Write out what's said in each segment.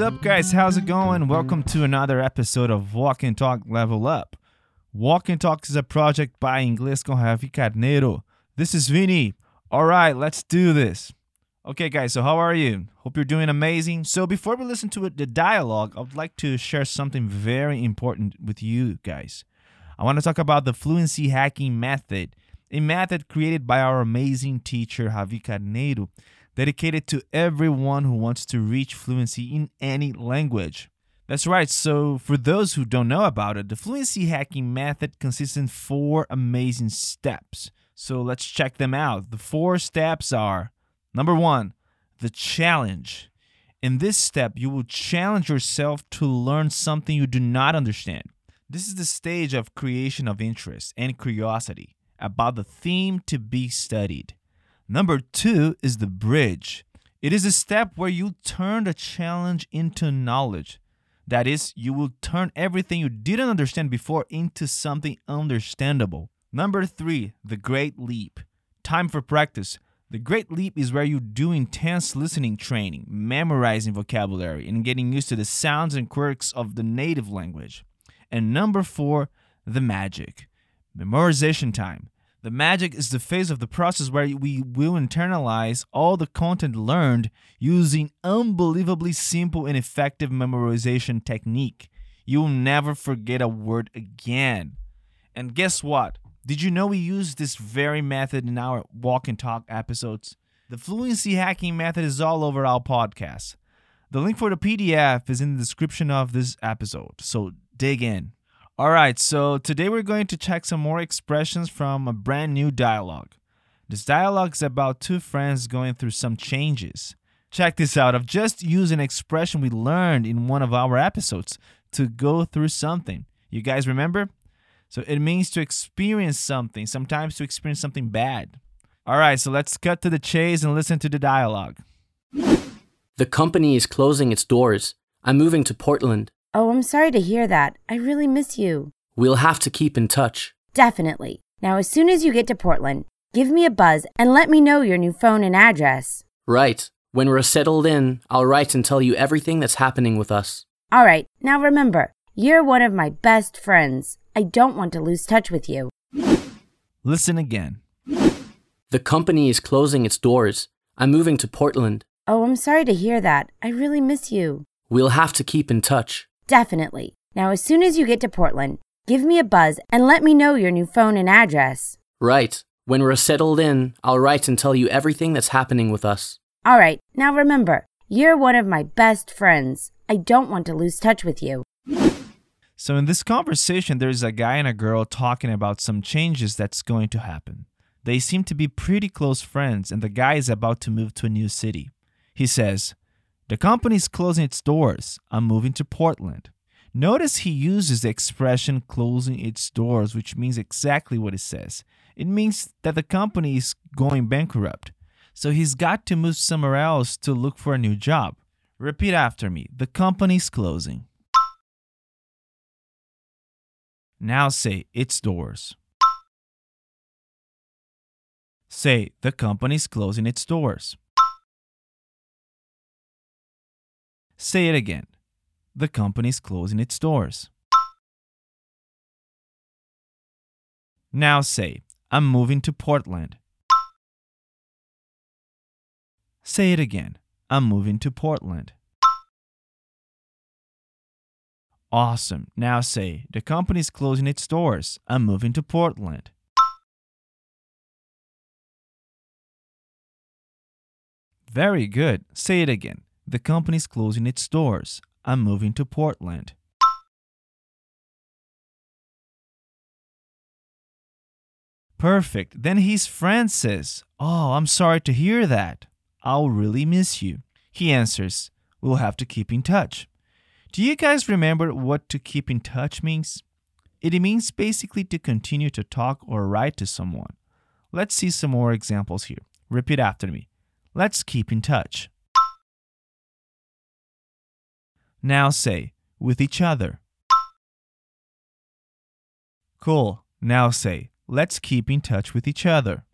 What's up, guys? How's it going? Welcome to another episode of Walk and Talk Level Up. Walk and Talk is a project by Inglês com Javi Carneiro. This is Vini. All right, let's do this. Okay, guys, so how are you? Hope you're doing amazing. So, before we listen to the dialogue, I would like to share something very important with you guys. I want to talk about the fluency hacking method, a method created by our amazing teacher, Javi Carneiro dedicated to everyone who wants to reach fluency in any language. That's right, so for those who don't know about it, the fluency hacking method consists in four amazing steps. So let's check them out. The four steps are number one, the challenge. In this step, you will challenge yourself to learn something you do not understand. This is the stage of creation of interest and curiosity about the theme to be studied. Number two is the bridge. It is a step where you turn the challenge into knowledge. That is, you will turn everything you didn't understand before into something understandable. Number three, the great leap. Time for practice. The great leap is where you do intense listening training, memorizing vocabulary, and getting used to the sounds and quirks of the native language. And number four, the magic. Memorization time. The magic is the phase of the process where we will internalize all the content learned using unbelievably simple and effective memorization technique. You will never forget a word again. And guess what? Did you know we use this very method in our walk and talk episodes? The fluency hacking method is all over our podcast. The link for the PDF is in the description of this episode, so dig in. All right, so today we're going to check some more expressions from a brand new dialogue. This dialogue is about two friends going through some changes. Check this out. I've just used an expression we learned in one of our episodes to go through something. You guys remember? So it means to experience something, sometimes to experience something bad. All right, so let's cut to the chase and listen to the dialogue. The company is closing its doors. I'm moving to Portland. Oh, I'm sorry to hear that. I really miss you. We'll have to keep in touch. Definitely. Now, as soon as you get to Portland, give me a buzz and let me know your new phone and address. Right. When we're settled in, I'll write and tell you everything that's happening with us. All right. Now remember, you're one of my best friends. I don't want to lose touch with you. Listen again. The company is closing its doors. I'm moving to Portland. Oh, I'm sorry to hear that. I really miss you. We'll have to keep in touch. Definitely. Now, as soon as you get to Portland, give me a buzz and let me know your new phone and address. Right. When we're settled in, I'll write and tell you everything that's happening with us. All right. Now remember, you're one of my best friends. I don't want to lose touch with you. So, in this conversation, there's a guy and a girl talking about some changes that's going to happen. They seem to be pretty close friends, and the guy is about to move to a new city. He says, the company is closing its doors. I'm moving to Portland. Notice he uses the expression closing its doors, which means exactly what it says. It means that the company is going bankrupt. So he's got to move somewhere else to look for a new job. Repeat after me the company's closing. Now say its doors. Say the company's closing its doors. Say it again. The company's closing its doors. Now say, I'm moving to Portland. Say it again. I'm moving to Portland. Awesome. Now say, the company's closing its doors. I'm moving to Portland. Very good. Say it again. The company's closing its doors. I'm moving to Portland. Perfect. Then friend says, Oh, I'm sorry to hear that. I'll really miss you. He answers, We'll have to keep in touch. Do you guys remember what to keep in touch means? It means basically to continue to talk or write to someone. Let's see some more examples here. Repeat after me. Let's keep in touch. Now say, with each other. Cool. Now say, let's keep in touch with each other.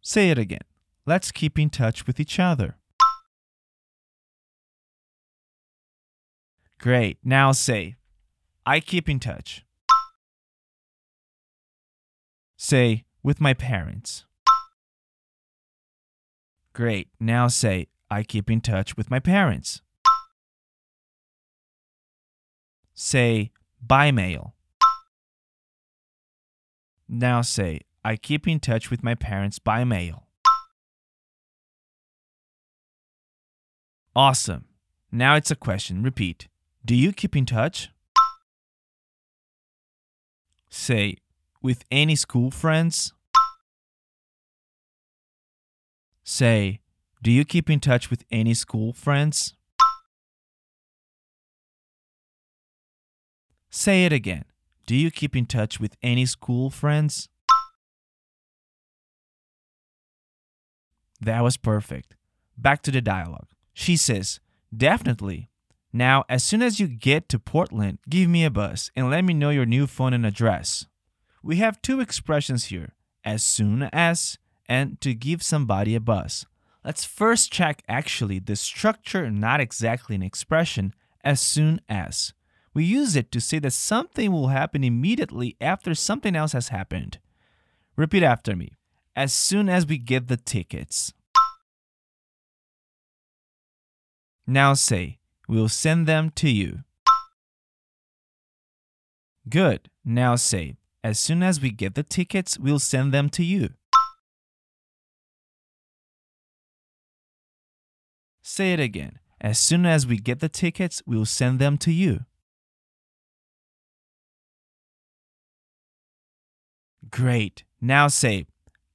Say it again. Let's keep in touch with each other. Great. Now say, I keep in touch. Say, with my parents. Great. Now say, I keep in touch with my parents. Say, by mail. Now say, I keep in touch with my parents by mail. Awesome. Now it's a question. Repeat. Do you keep in touch? Say, with any school friends? Say, do you keep in touch with any school friends? Say it again. Do you keep in touch with any school friends? That was perfect. Back to the dialogue. She says, Definitely. Now, as soon as you get to Portland, give me a buzz and let me know your new phone and address. We have two expressions here as soon as and to give somebody a buzz. Let's first check actually the structure, not exactly an expression, as soon as. We use it to say that something will happen immediately after something else has happened. Repeat after me. As soon as we get the tickets. Now say, We'll send them to you. Good. Now say, As soon as we get the tickets, we'll send them to you. Say it again. As soon as we get the tickets, we'll send them to you. Great. Now say,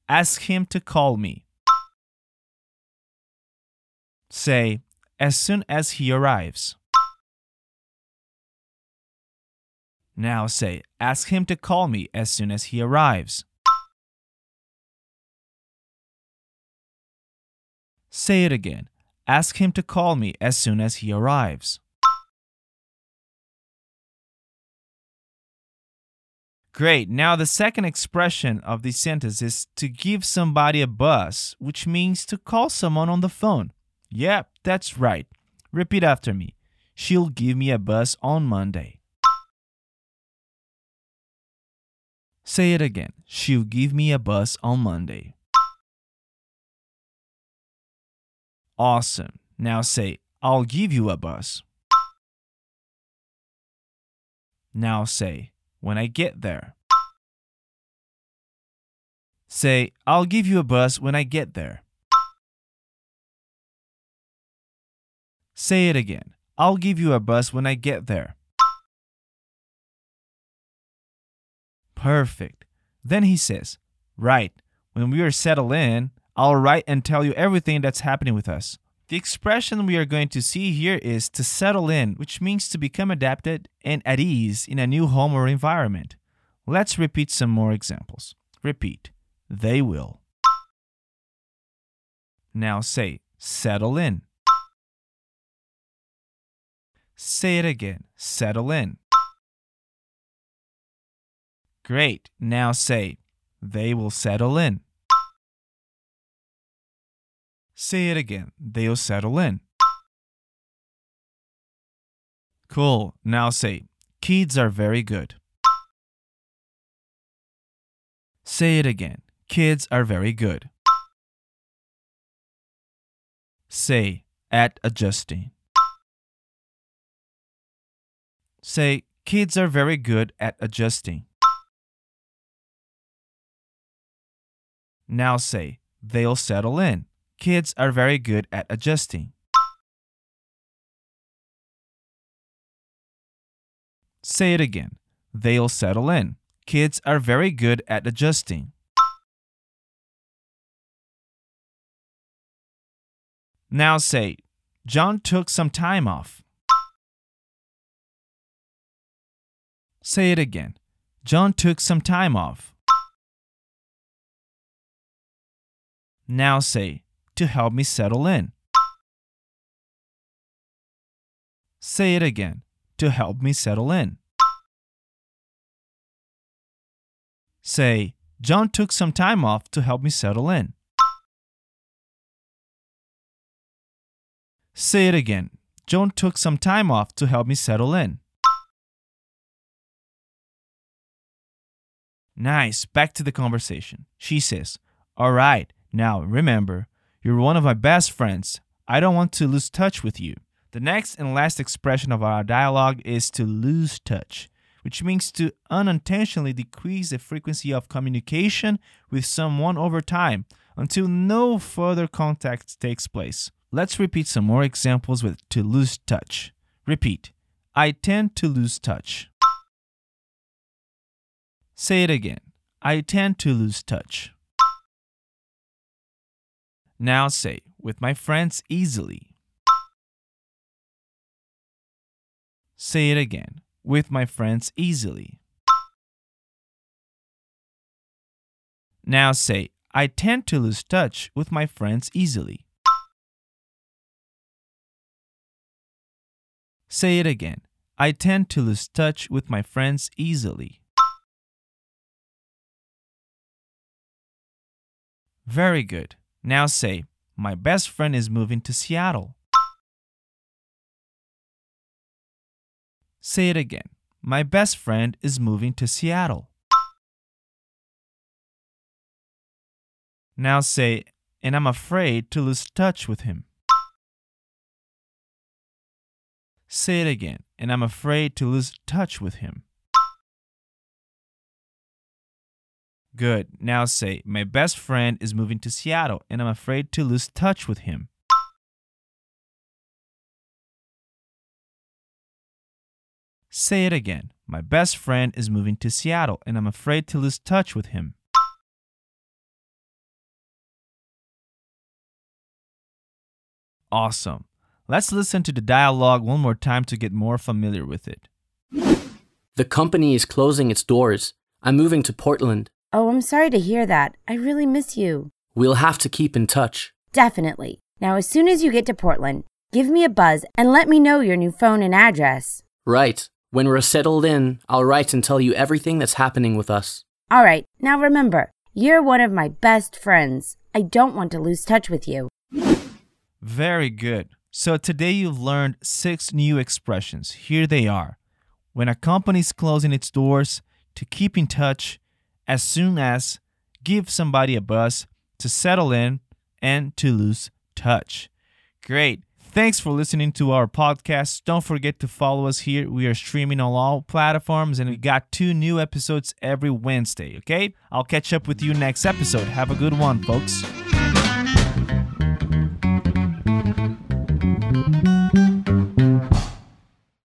ask him to call me. Say, as soon as he arrives. Now say, ask him to call me as soon as he arrives. Say it again. Ask him to call me as soon as he arrives. Great. Now, the second expression of this sentence is to give somebody a buzz, which means to call someone on the phone. Yep, that's right. Repeat after me. She'll give me a buzz on Monday. Say it again. She'll give me a buzz on Monday. Awesome. Now say, I'll give you a bus. Now say, when I get there. Say, I'll give you a bus when I get there. Say it again. I'll give you a bus when I get there. Perfect. Then he says, Right, when we are settled in, I'll write and tell you everything that's happening with us. The expression we are going to see here is to settle in, which means to become adapted and at ease in a new home or environment. Let's repeat some more examples. Repeat. They will. Now say, settle in. Say it again. Settle in. Great. Now say, they will settle in. Say it again. They'll settle in. Cool. Now say, kids are very good. Say it again. Kids are very good. Say, at adjusting. Say, kids are very good at adjusting. Now say, they'll settle in. Kids are very good at adjusting. Say it again. They'll settle in. Kids are very good at adjusting. Now say, John took some time off. Say it again. John took some time off. Now say, to help me settle in. Say it again, to help me settle in. Say, John took some time off to help me settle in. Say it again. Joan took some time off to help me settle in. Nice. Back to the conversation. She says, All right, now remember, you're one of my best friends. I don't want to lose touch with you. The next and last expression of our dialogue is to lose touch, which means to unintentionally decrease the frequency of communication with someone over time until no further contact takes place. Let's repeat some more examples with to lose touch. Repeat. I tend to lose touch. Say it again. I tend to lose touch. Now say, with my friends easily. Say it again, with my friends easily. Now say, I tend to lose touch with my friends easily. Say it again. I tend to lose touch with my friends easily. Very good. Now say, My best friend is moving to Seattle. Say it again. My best friend is moving to Seattle. Now say, And I'm afraid to lose touch with him. Say it again. And I'm afraid to lose touch with him. Good. Now say, My best friend is moving to Seattle and I'm afraid to lose touch with him. Say it again. My best friend is moving to Seattle and I'm afraid to lose touch with him. Awesome. Let's listen to the dialogue one more time to get more familiar with it. The company is closing its doors. I'm moving to Portland. Oh, I'm sorry to hear that. I really miss you. We'll have to keep in touch. Definitely. Now, as soon as you get to Portland, give me a buzz and let me know your new phone and address. Right. When we're settled in, I'll write and tell you everything that's happening with us. All right, now remember, you're one of my best friends. I don't want to lose touch with you. Very good. So today you've learned six new expressions. Here they are. When a company is closing its doors, to keep in touch, as soon as, give somebody a buzz, to settle in, and to lose touch. Great. Thanks for listening to our podcast. Don't forget to follow us here. We are streaming on all platforms and we got two new episodes every Wednesday, okay? I'll catch up with you next episode. Have a good one, folks.